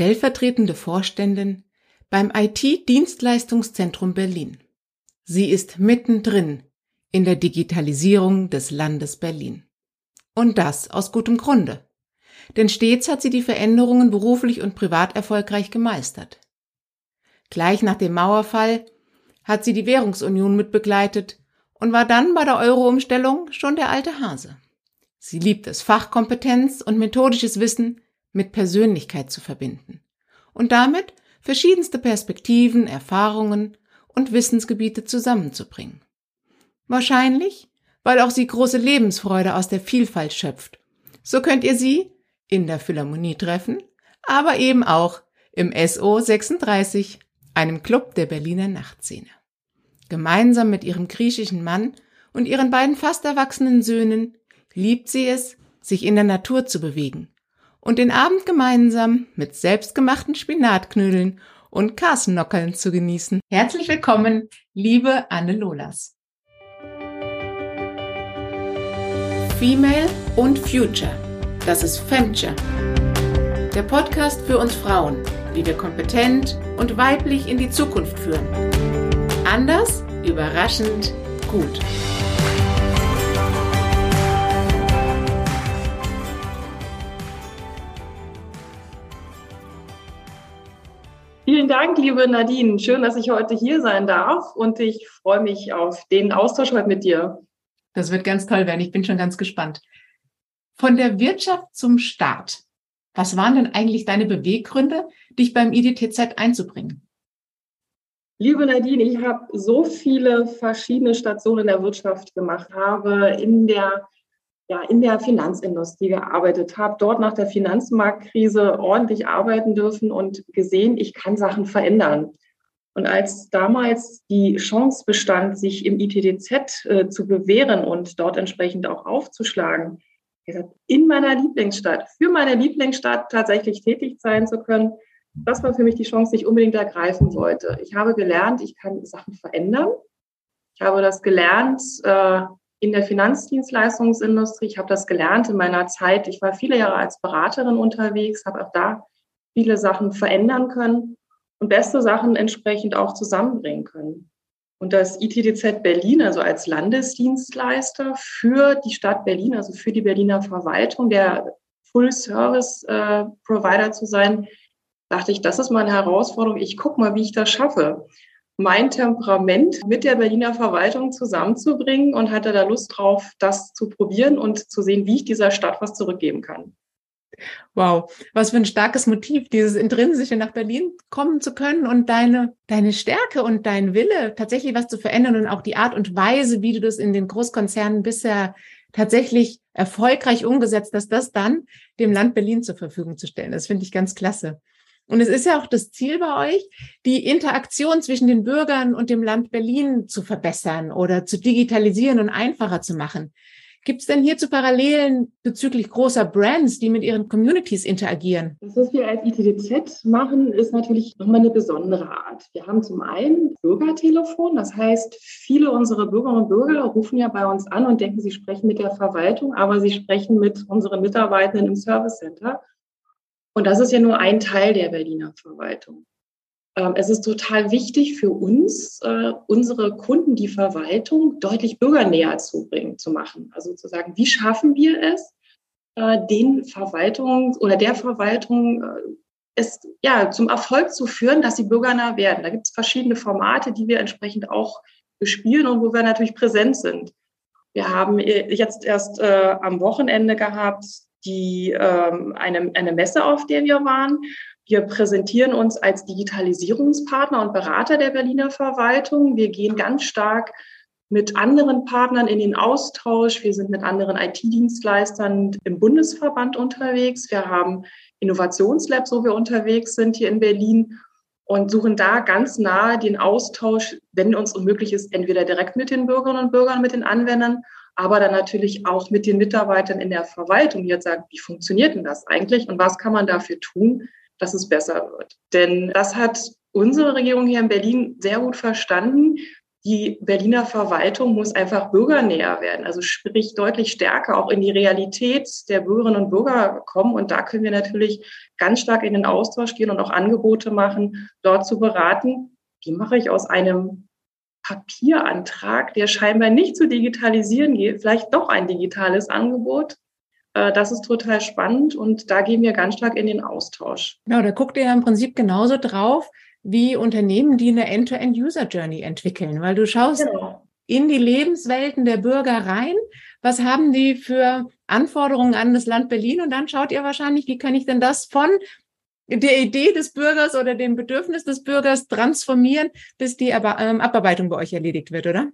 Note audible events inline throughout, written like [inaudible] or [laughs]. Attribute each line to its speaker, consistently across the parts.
Speaker 1: stellvertretende Vorständin beim IT-Dienstleistungszentrum Berlin. Sie ist mittendrin in der Digitalisierung des Landes Berlin. Und das aus gutem Grunde. Denn stets hat sie die Veränderungen beruflich und privat erfolgreich gemeistert. Gleich nach dem Mauerfall hat sie die Währungsunion mitbegleitet und war dann bei der Euro-Umstellung schon der alte Hase. Sie liebt es, Fachkompetenz und methodisches Wissen mit Persönlichkeit zu verbinden und damit verschiedenste Perspektiven, Erfahrungen und Wissensgebiete zusammenzubringen. Wahrscheinlich, weil auch sie große Lebensfreude aus der Vielfalt schöpft. So könnt ihr sie in der Philharmonie treffen, aber eben auch im SO 36, einem Club der Berliner Nachtszene. Gemeinsam mit ihrem griechischen Mann und ihren beiden fast erwachsenen Söhnen liebt sie es, sich in der Natur zu bewegen und den Abend gemeinsam mit selbstgemachten Spinatknödeln und Karsnockeln zu genießen. Herzlich willkommen, liebe Anne Lolas. Female und Future. Das ist Femture. Der Podcast für uns Frauen, wie wir kompetent und weiblich in die Zukunft führen. Anders, überraschend, gut.
Speaker 2: Dank, liebe Nadine. Schön, dass ich heute hier sein darf und ich freue mich auf den Austausch heute mit dir.
Speaker 1: Das wird ganz toll werden. Ich bin schon ganz gespannt. Von der Wirtschaft zum Staat. Was waren denn eigentlich deine Beweggründe, dich beim IDTZ einzubringen?
Speaker 2: Liebe Nadine, ich habe so viele verschiedene Stationen in der Wirtschaft gemacht, habe in der ja, in der Finanzindustrie gearbeitet habe, dort nach der Finanzmarktkrise ordentlich arbeiten dürfen und gesehen, ich kann Sachen verändern. Und als damals die Chance bestand, sich im ITDZ äh, zu bewähren und dort entsprechend auch aufzuschlagen, in meiner Lieblingsstadt, für meine Lieblingsstadt tatsächlich tätig sein zu können, das war für mich die Chance, die ich unbedingt ergreifen wollte. Ich habe gelernt, ich kann Sachen verändern. Ich habe das gelernt, äh, in der Finanzdienstleistungsindustrie. Ich habe das gelernt in meiner Zeit. Ich war viele Jahre als Beraterin unterwegs, habe auch da viele Sachen verändern können und beste Sachen entsprechend auch zusammenbringen können. Und das ITDZ Berlin, also als Landesdienstleister für die Stadt Berlin, also für die Berliner Verwaltung, der Full-Service-Provider äh, zu sein, dachte ich, das ist meine Herausforderung. Ich gucke mal, wie ich das schaffe mein Temperament mit der Berliner Verwaltung zusammenzubringen und hatte da Lust drauf, das zu probieren und zu sehen, wie ich dieser Stadt was zurückgeben kann.
Speaker 1: Wow, was für ein starkes Motiv, dieses intrinsische nach Berlin kommen zu können und deine, deine Stärke und dein Wille, tatsächlich was zu verändern und auch die Art und Weise, wie du das in den Großkonzernen bisher tatsächlich erfolgreich umgesetzt hast, das dann dem Land Berlin zur Verfügung zu stellen. Das finde ich ganz klasse. Und es ist ja auch das Ziel bei euch, die Interaktion zwischen den Bürgern und dem Land Berlin zu verbessern oder zu digitalisieren und einfacher zu machen. Gibt es denn hierzu Parallelen bezüglich großer Brands, die mit ihren Communities interagieren?
Speaker 2: Das, was wir als ITDZ machen, ist natürlich nochmal eine besondere Art. Wir haben zum einen Bürgertelefon, das heißt, viele unserer Bürgerinnen und Bürger rufen ja bei uns an und denken, sie sprechen mit der Verwaltung, aber sie sprechen mit unseren Mitarbeitenden im Service Center. Und das ist ja nur ein Teil der Berliner Verwaltung. Ähm, es ist total wichtig für uns, äh, unsere Kunden, die Verwaltung deutlich bürgernäher zu bringen, zu machen. Also zu sagen, wie schaffen wir es, äh, den Verwaltung oder der Verwaltung äh, es ja zum Erfolg zu führen, dass sie bürgernah werden. Da gibt es verschiedene Formate, die wir entsprechend auch bespielen und wo wir natürlich präsent sind. Wir haben jetzt erst äh, am Wochenende gehabt die, ähm, eine, eine Messe, auf der wir waren. Wir präsentieren uns als Digitalisierungspartner und Berater der Berliner Verwaltung. Wir gehen ganz stark mit anderen Partnern in den Austausch. Wir sind mit anderen IT-Dienstleistern im Bundesverband unterwegs. Wir haben Innovationslabs, wo wir unterwegs sind hier in Berlin und suchen da ganz nahe den Austausch, wenn uns unmöglich ist, entweder direkt mit den Bürgerinnen und Bürgern, mit den Anwendern aber dann natürlich auch mit den Mitarbeitern in der Verwaltung, die jetzt sagen, wie funktioniert denn das eigentlich und was kann man dafür tun, dass es besser wird. Denn das hat unsere Regierung hier in Berlin sehr gut verstanden. die Berliner Verwaltung muss einfach bürgernäher werden, also sprich deutlich stärker auch in die Realität der Bürgerinnen und Bürger kommen. Und da können wir natürlich ganz stark in den Austausch gehen und auch Angebote machen, dort zu beraten. Wie mache ich aus einem Papierantrag, der scheinbar nicht zu digitalisieren geht, vielleicht doch ein digitales Angebot? Äh, das ist total spannend und da gehen wir ganz stark in den Austausch.
Speaker 1: Genau, da guckt ihr ja im Prinzip genauso drauf, wie Unternehmen, die eine End-to-End-User-Journey entwickeln, weil du schaust genau. in die Lebenswelten der Bürger rein. Was haben die für Anforderungen an das Land Berlin? Und dann schaut ihr wahrscheinlich, wie kann ich denn das von der Idee des Bürgers oder dem Bedürfnis des Bürgers transformieren, bis die ähm, Abarbeitung bei euch erledigt wird, oder?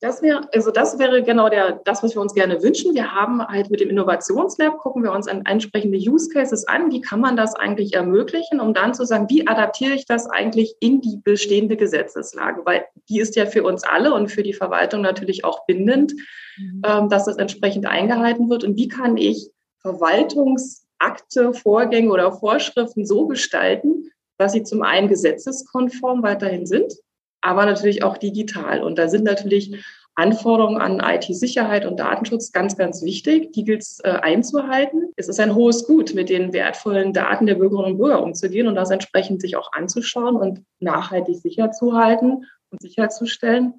Speaker 2: Das wäre, also das wäre genau der, das, was wir uns gerne wünschen. Wir haben halt mit dem Innovationslab, gucken wir uns an entsprechende Use Cases an. Wie kann man das eigentlich ermöglichen, um dann zu sagen, wie adaptiere ich das eigentlich in die bestehende Gesetzeslage? Weil die ist ja für uns alle und für die Verwaltung natürlich auch bindend, mhm. ähm, dass das entsprechend eingehalten wird. Und wie kann ich Verwaltungsakte, Vorgänge oder Vorschriften so gestalten, dass sie zum einen gesetzeskonform weiterhin sind, aber natürlich auch digital. Und da sind natürlich Anforderungen an IT-Sicherheit und Datenschutz ganz, ganz wichtig. Die gilt es äh, einzuhalten. Es ist ein hohes Gut, mit den wertvollen Daten der Bürgerinnen und Bürger umzugehen und das entsprechend sich auch anzuschauen und nachhaltig sicher zu halten und sicherzustellen.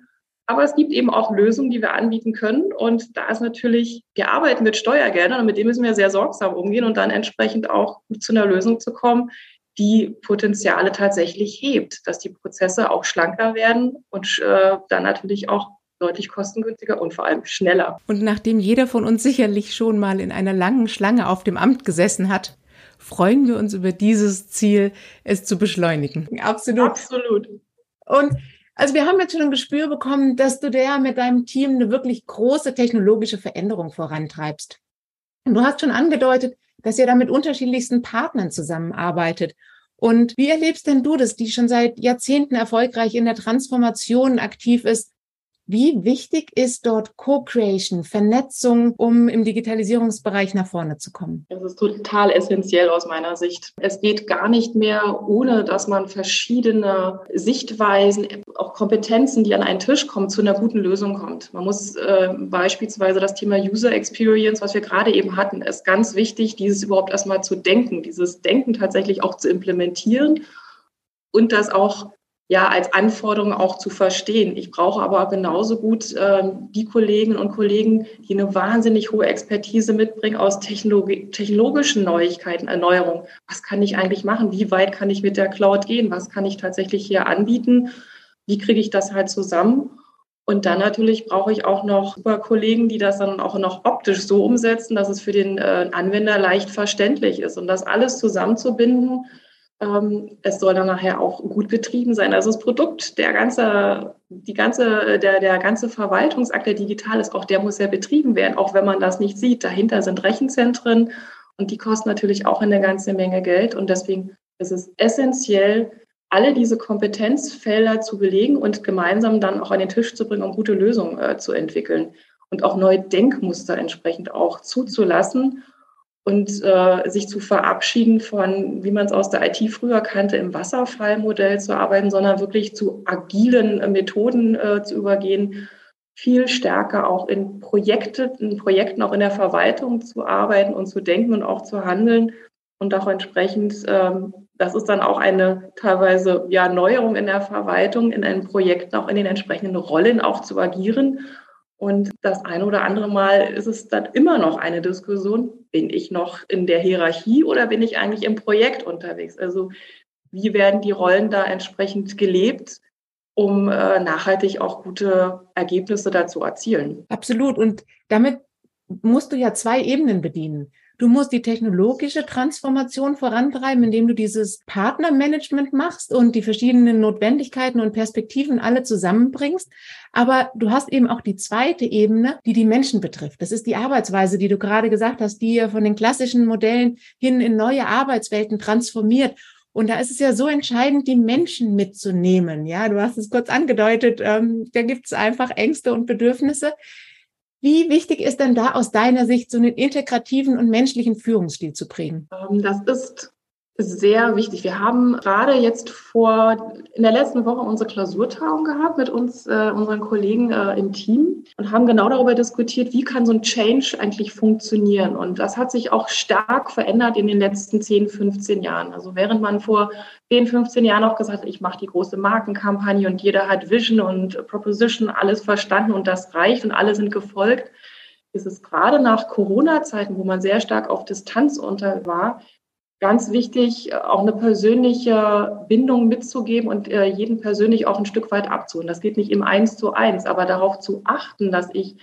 Speaker 2: Aber es gibt eben auch Lösungen, die wir anbieten können. Und da ist natürlich, wir arbeiten mit Steuergeldern und mit dem müssen wir sehr sorgsam umgehen und dann entsprechend auch zu einer Lösung zu kommen, die Potenziale tatsächlich hebt, dass die Prozesse auch schlanker werden und äh, dann natürlich auch deutlich kostengünstiger und vor allem schneller.
Speaker 1: Und nachdem jeder von uns sicherlich schon mal in einer langen Schlange auf dem Amt gesessen hat, freuen wir uns über dieses Ziel, es zu beschleunigen.
Speaker 2: Absolut. Absolut.
Speaker 1: Und also wir haben jetzt schon ein Gespür bekommen, dass du da mit deinem Team eine wirklich große technologische Veränderung vorantreibst. Und du hast schon angedeutet, dass ihr da mit unterschiedlichsten Partnern zusammenarbeitet. Und wie erlebst denn du das, die schon seit Jahrzehnten erfolgreich in der Transformation aktiv ist? Wie wichtig ist dort Co-Creation, Vernetzung, um im Digitalisierungsbereich nach vorne zu kommen?
Speaker 2: Das ist total essentiell aus meiner Sicht. Es geht gar nicht mehr, ohne dass man verschiedene Sichtweisen, auch Kompetenzen, die an einen Tisch kommen, zu einer guten Lösung kommt. Man muss äh, beispielsweise das Thema User Experience, was wir gerade eben hatten, ist ganz wichtig, dieses überhaupt erstmal zu denken, dieses Denken tatsächlich auch zu implementieren und das auch ja als Anforderung auch zu verstehen. Ich brauche aber genauso gut äh, die Kolleginnen und Kollegen, die eine wahnsinnig hohe Expertise mitbringen aus Technologi technologischen Neuigkeiten, Erneuerung. Was kann ich eigentlich machen? Wie weit kann ich mit der Cloud gehen? Was kann ich tatsächlich hier anbieten? Wie kriege ich das halt zusammen? Und dann natürlich brauche ich auch noch super Kollegen, die das dann auch noch optisch so umsetzen, dass es für den äh, Anwender leicht verständlich ist. Und das alles zusammenzubinden, ähm, es soll dann nachher auch gut betrieben sein. Also das Produkt, der ganze, die ganze, der, der ganze Verwaltungsakt, der digital ist, auch der muss ja betrieben werden, auch wenn man das nicht sieht. Dahinter sind Rechenzentren und die kosten natürlich auch eine ganze Menge Geld. Und deswegen ist es essentiell, alle diese Kompetenzfelder zu belegen und gemeinsam dann auch an den Tisch zu bringen, um gute Lösungen äh, zu entwickeln und auch neue Denkmuster entsprechend auch zuzulassen und äh, sich zu verabschieden von, wie man es aus der IT früher kannte, im Wasserfallmodell zu arbeiten, sondern wirklich zu agilen äh, Methoden äh, zu übergehen, viel stärker auch in Projekte, in Projekten auch in der Verwaltung zu arbeiten und zu denken und auch zu handeln und auch entsprechend, ähm, das ist dann auch eine teilweise ja Neuerung in der Verwaltung, in einen Projekten auch in den entsprechenden Rollen auch zu agieren und das eine oder andere Mal ist es dann immer noch eine Diskussion, bin ich noch in der Hierarchie oder bin ich eigentlich im Projekt unterwegs? Also wie werden die Rollen da entsprechend gelebt, um äh, nachhaltig auch gute Ergebnisse dazu erzielen?
Speaker 1: Absolut. Und damit musst du ja zwei Ebenen bedienen. Du musst die technologische Transformation vorantreiben, indem du dieses Partnermanagement machst und die verschiedenen Notwendigkeiten und Perspektiven alle zusammenbringst. Aber du hast eben auch die zweite Ebene, die die Menschen betrifft. Das ist die Arbeitsweise, die du gerade gesagt hast, die ja von den klassischen Modellen hin in neue Arbeitswelten transformiert. Und da ist es ja so entscheidend, die Menschen mitzunehmen. Ja, du hast es kurz angedeutet. Ähm, da gibt es einfach Ängste und Bedürfnisse. Wie wichtig ist denn da aus deiner Sicht so einen integrativen und menschlichen Führungsstil zu prägen?
Speaker 2: Ähm, das ist sehr wichtig. Wir haben gerade jetzt vor, in der letzten Woche unsere Klausurtagung gehabt mit uns, äh, unseren Kollegen äh, im Team und haben genau darüber diskutiert, wie kann so ein Change eigentlich funktionieren. Und das hat sich auch stark verändert in den letzten 10, 15 Jahren. Also während man vor 10, 15 Jahren auch gesagt hat, ich mache die große Markenkampagne und jeder hat Vision und Proposition, alles verstanden und das reicht und alle sind gefolgt, ist es gerade nach Corona-Zeiten, wo man sehr stark auf Distanz unter war, ganz wichtig, äh, auch eine persönliche Bindung mitzugeben und äh, jeden persönlich auch ein Stück weit abzuholen. Das geht nicht im Eins zu eins, aber darauf zu achten, dass ich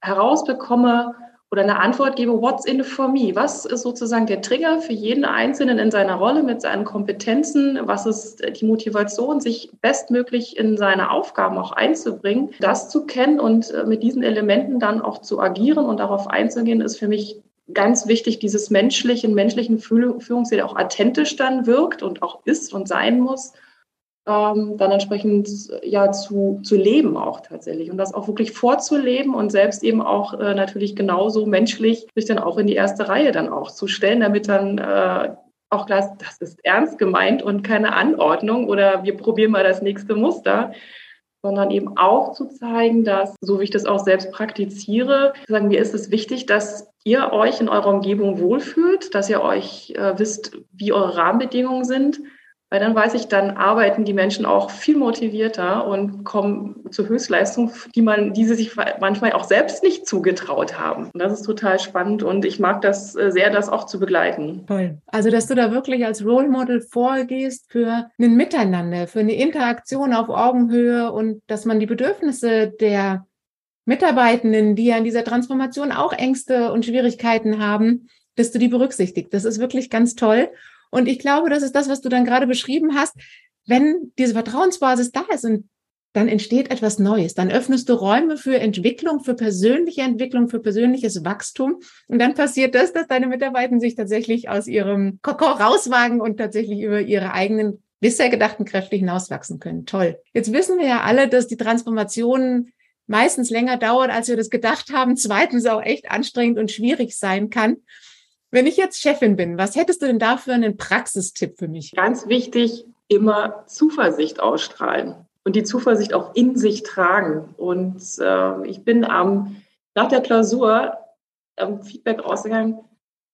Speaker 2: herausbekomme oder eine Antwort gebe, what's in it for me? Was ist sozusagen der Trigger für jeden Einzelnen in seiner Rolle mit seinen Kompetenzen? Was ist die Motivation, sich bestmöglich in seine Aufgaben auch einzubringen? Das zu kennen und äh, mit diesen Elementen dann auch zu agieren und darauf einzugehen, ist für mich ganz wichtig, dieses menschlichen, menschlichen Führungsstil auch authentisch dann wirkt und auch ist und sein muss, ähm, dann entsprechend ja zu, zu leben auch tatsächlich. Und das auch wirklich vorzuleben und selbst eben auch äh, natürlich genauso menschlich sich dann auch in die erste Reihe dann auch zu stellen, damit dann äh, auch klar ist, das ist ernst gemeint und keine Anordnung oder wir probieren mal das nächste Muster, sondern eben auch zu zeigen, dass, so wie ich das auch selbst praktiziere, sagen mir ist es wichtig, dass ihr euch in eurer Umgebung wohlfühlt, dass ihr euch äh, wisst, wie eure Rahmenbedingungen sind. Weil dann weiß ich, dann arbeiten die Menschen auch viel motivierter und kommen zur Höchstleistung, die man, die sie sich manchmal auch selbst nicht zugetraut haben. Und das ist total spannend und ich mag das äh, sehr, das auch zu begleiten.
Speaker 1: Toll. Also, dass du da wirklich als Role Model vorgehst für ein Miteinander, für eine Interaktion auf Augenhöhe und dass man die Bedürfnisse der Mitarbeitenden, die ja in dieser Transformation auch Ängste und Schwierigkeiten haben, dass du die berücksichtigst. Das ist wirklich ganz toll. Und ich glaube, das ist das, was du dann gerade beschrieben hast. Wenn diese Vertrauensbasis da ist und dann entsteht etwas Neues. Dann öffnest du Räume für Entwicklung, für persönliche Entwicklung, für persönliches Wachstum. Und dann passiert das, dass deine Mitarbeiter sich tatsächlich aus ihrem Kokon rauswagen und tatsächlich über ihre eigenen bisher gedachten Kräfte hinauswachsen können. Toll. Jetzt wissen wir ja alle, dass die Transformation meistens länger dauert, als wir das gedacht haben. Zweitens auch echt anstrengend und schwierig sein kann. Wenn ich jetzt Chefin bin, was hättest du denn da für einen Praxistipp für mich?
Speaker 2: Ganz wichtig, immer Zuversicht ausstrahlen und die Zuversicht auch in sich tragen. Und äh, ich bin am, nach der Klausur am Feedback rausgegangen,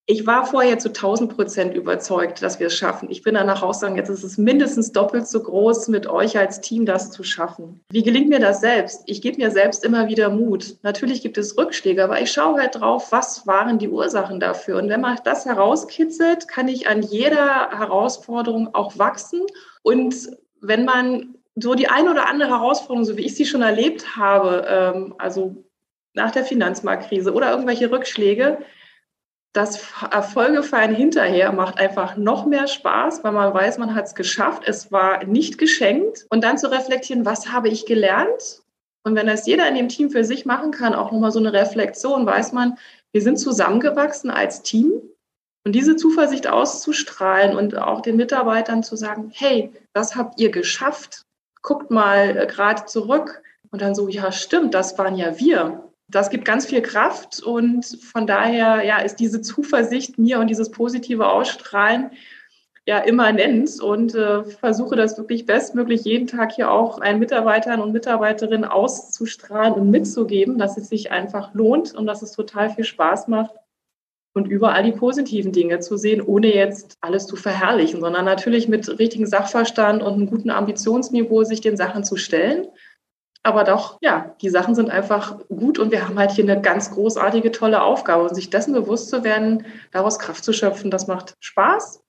Speaker 2: ich war vorher zu 1000 Prozent überzeugt, dass wir es schaffen. Ich bin danach rausgegangen, jetzt ist es mindestens doppelt so groß, mit euch als Team das zu schaffen. Wie gelingt mir das selbst? Ich gebe mir selbst immer wieder Mut. Natürlich gibt es Rückschläge, aber ich schaue halt drauf, was waren die Ursachen dafür. Und wenn man das herauskitzelt, kann ich an jeder Herausforderung auch wachsen. Und wenn man so die eine oder andere Herausforderung, so wie ich sie schon erlebt habe, ähm, also nach der Finanzmarktkrise oder irgendwelche Rückschläge, das Erfolge feiern hinterher macht einfach noch mehr Spaß, weil man weiß, man hat es geschafft, es war nicht geschenkt. Und dann zu reflektieren, was habe ich gelernt? Und wenn das jeder in dem Team für sich machen kann, auch nochmal so eine Reflexion, weiß man, wir sind zusammengewachsen als Team. Und diese Zuversicht auszustrahlen und auch den Mitarbeitern zu sagen, hey, das habt ihr geschafft, guckt mal äh, gerade zurück. Und dann so, ja, stimmt, das waren ja wir das gibt ganz viel Kraft und von daher ja, ist diese Zuversicht mir und dieses positive Ausstrahlen ja immanent und äh, versuche das wirklich bestmöglich jeden Tag hier auch allen Mitarbeitern und Mitarbeiterinnen auszustrahlen und mitzugeben, dass es sich einfach lohnt und dass es total viel Spaß macht und überall die positiven Dinge zu sehen, ohne jetzt alles zu verherrlichen, sondern natürlich mit richtigem Sachverstand und einem guten Ambitionsniveau sich den Sachen zu stellen aber doch, ja, die Sachen sind einfach gut und wir haben halt hier eine ganz großartige, tolle Aufgabe. Und sich dessen bewusst zu werden, daraus Kraft zu schöpfen, das macht Spaß.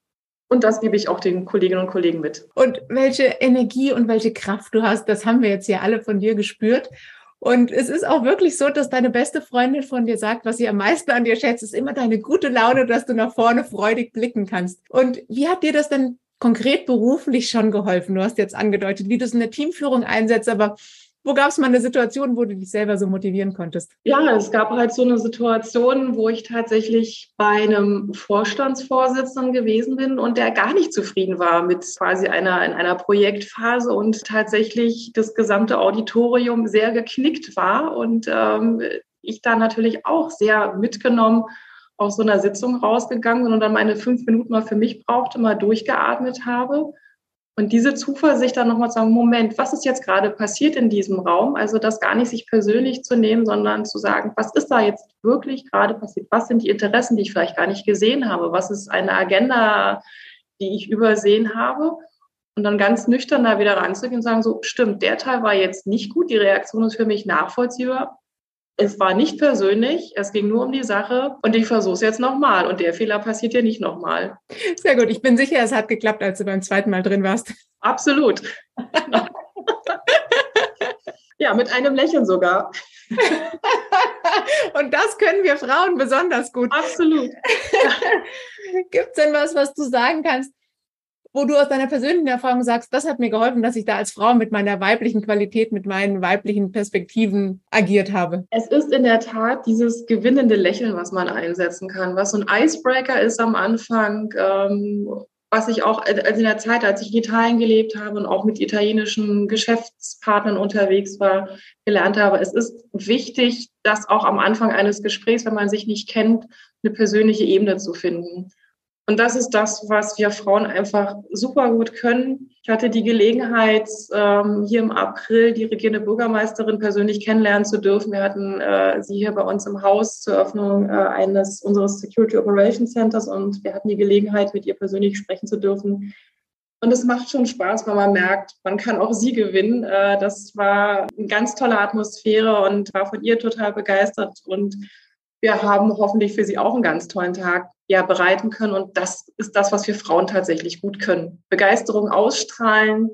Speaker 2: Und das gebe ich auch den Kolleginnen und Kollegen mit.
Speaker 1: Und welche Energie und welche Kraft du hast, das haben wir jetzt hier alle von dir gespürt. Und es ist auch wirklich so, dass deine beste Freundin von dir sagt, was sie am meisten an dir schätzt, ist immer deine gute Laune, dass du nach vorne freudig blicken kannst. Und wie hat dir das denn konkret beruflich schon geholfen? Du hast jetzt angedeutet, wie du es in der Teamführung einsetzt, aber wo gab es mal eine Situation, wo du dich selber so motivieren konntest?
Speaker 2: Ja, es gab halt so eine Situation, wo ich tatsächlich bei einem Vorstandsvorsitzenden gewesen bin und der gar nicht zufrieden war mit quasi einer in einer Projektphase und tatsächlich das gesamte Auditorium sehr geknickt war und ähm, ich da natürlich auch sehr mitgenommen aus so einer Sitzung rausgegangen bin und dann meine fünf Minuten mal für mich brauchte, mal durchgeatmet habe. Und diese Zuversicht dann nochmal zu sagen, Moment, was ist jetzt gerade passiert in diesem Raum? Also das gar nicht sich persönlich zu nehmen, sondern zu sagen, was ist da jetzt wirklich gerade passiert? Was sind die Interessen, die ich vielleicht gar nicht gesehen habe? Was ist eine Agenda, die ich übersehen habe? Und dann ganz nüchtern da wieder ranzugehen und sagen, so, stimmt, der Teil war jetzt nicht gut, die Reaktion ist für mich nachvollziehbar, es war nicht persönlich, es ging nur um die Sache und ich versuche es jetzt nochmal und der Fehler passiert ja nicht nochmal.
Speaker 1: Sehr gut, ich bin sicher, es hat geklappt, als du beim zweiten Mal drin warst.
Speaker 2: Absolut. [laughs] ja, mit einem Lächeln sogar. [laughs]
Speaker 1: und das können wir Frauen besonders gut.
Speaker 2: Absolut. [laughs]
Speaker 1: Gibt es denn was, was du sagen kannst? Wo du aus deiner persönlichen Erfahrung sagst, das hat mir geholfen, dass ich da als Frau mit meiner weiblichen Qualität, mit meinen weiblichen Perspektiven agiert habe?
Speaker 2: Es ist in der Tat dieses gewinnende Lächeln, was man einsetzen kann, was so ein Icebreaker ist am Anfang. Ähm, was ich auch also in der Zeit, als ich in Italien gelebt habe und auch mit italienischen Geschäftspartnern unterwegs war, gelernt habe. Es ist wichtig, dass auch am Anfang eines Gesprächs, wenn man sich nicht kennt, eine persönliche Ebene zu finden. Und das ist das, was wir Frauen einfach super gut können. Ich hatte die Gelegenheit, ähm, hier im April die regierende Bürgermeisterin persönlich kennenlernen zu dürfen. Wir hatten äh, sie hier bei uns im Haus zur Eröffnung äh, eines unseres Security Operations Centers und wir hatten die Gelegenheit, mit ihr persönlich sprechen zu dürfen. Und es macht schon Spaß, weil man merkt, man kann auch sie gewinnen. Äh, das war eine ganz tolle Atmosphäre und war von ihr total begeistert und wir haben hoffentlich für sie auch einen ganz tollen Tag ja, bereiten können. Und das ist das, was wir Frauen tatsächlich gut können. Begeisterung ausstrahlen,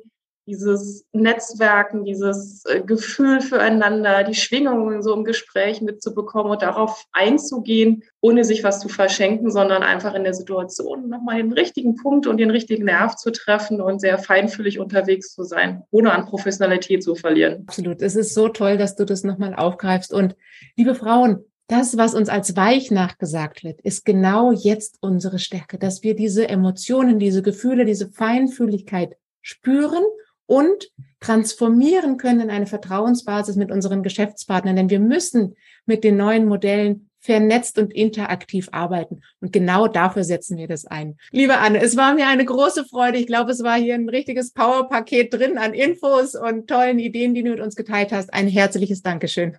Speaker 2: dieses Netzwerken, dieses äh, Gefühl füreinander, die Schwingungen so im Gespräch mitzubekommen und darauf einzugehen, ohne sich was zu verschenken, sondern einfach in der Situation nochmal den richtigen Punkt und den richtigen Nerv zu treffen und sehr feinfühlig unterwegs zu sein, ohne an Professionalität zu verlieren.
Speaker 1: Absolut. Es ist so toll, dass du das nochmal aufgreifst. Und liebe Frauen, das, was uns als weich nachgesagt wird, ist genau jetzt unsere Stärke, dass wir diese Emotionen, diese Gefühle, diese Feinfühligkeit spüren und transformieren können in eine Vertrauensbasis mit unseren Geschäftspartnern. Denn wir müssen mit den neuen Modellen vernetzt und interaktiv arbeiten. Und genau dafür setzen wir das ein. Liebe Anne, es war mir eine große Freude. Ich glaube, es war hier ein richtiges Powerpaket drin an Infos und tollen Ideen, die du mit uns geteilt hast. Ein herzliches Dankeschön.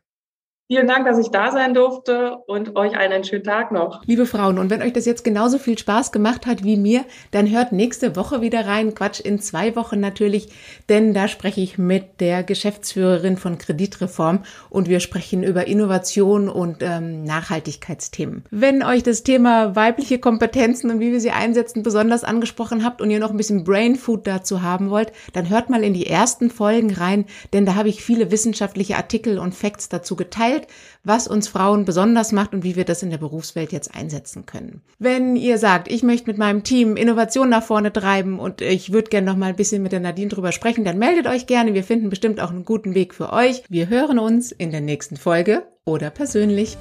Speaker 2: Vielen Dank, dass ich da sein durfte und euch einen schönen Tag noch.
Speaker 1: Liebe Frauen, und wenn euch das jetzt genauso viel Spaß gemacht hat wie mir, dann hört nächste Woche wieder rein. Quatsch, in zwei Wochen natürlich, denn da spreche ich mit der Geschäftsführerin von Kreditreform und wir sprechen über Innovation und ähm, Nachhaltigkeitsthemen. Wenn euch das Thema weibliche Kompetenzen und wie wir sie einsetzen besonders angesprochen habt und ihr noch ein bisschen Brain Food dazu haben wollt, dann hört mal in die ersten Folgen rein, denn da habe ich viele wissenschaftliche Artikel und Facts dazu geteilt erzählt, was uns Frauen besonders macht und wie wir das in der Berufswelt jetzt einsetzen können. Wenn ihr sagt, ich möchte mit meinem Team Innovation nach vorne treiben und ich würde gerne noch mal ein bisschen mit der Nadine drüber sprechen, dann meldet euch gerne. Wir finden bestimmt auch einen guten Weg für euch. Wir hören uns in der nächsten Folge oder persönlich.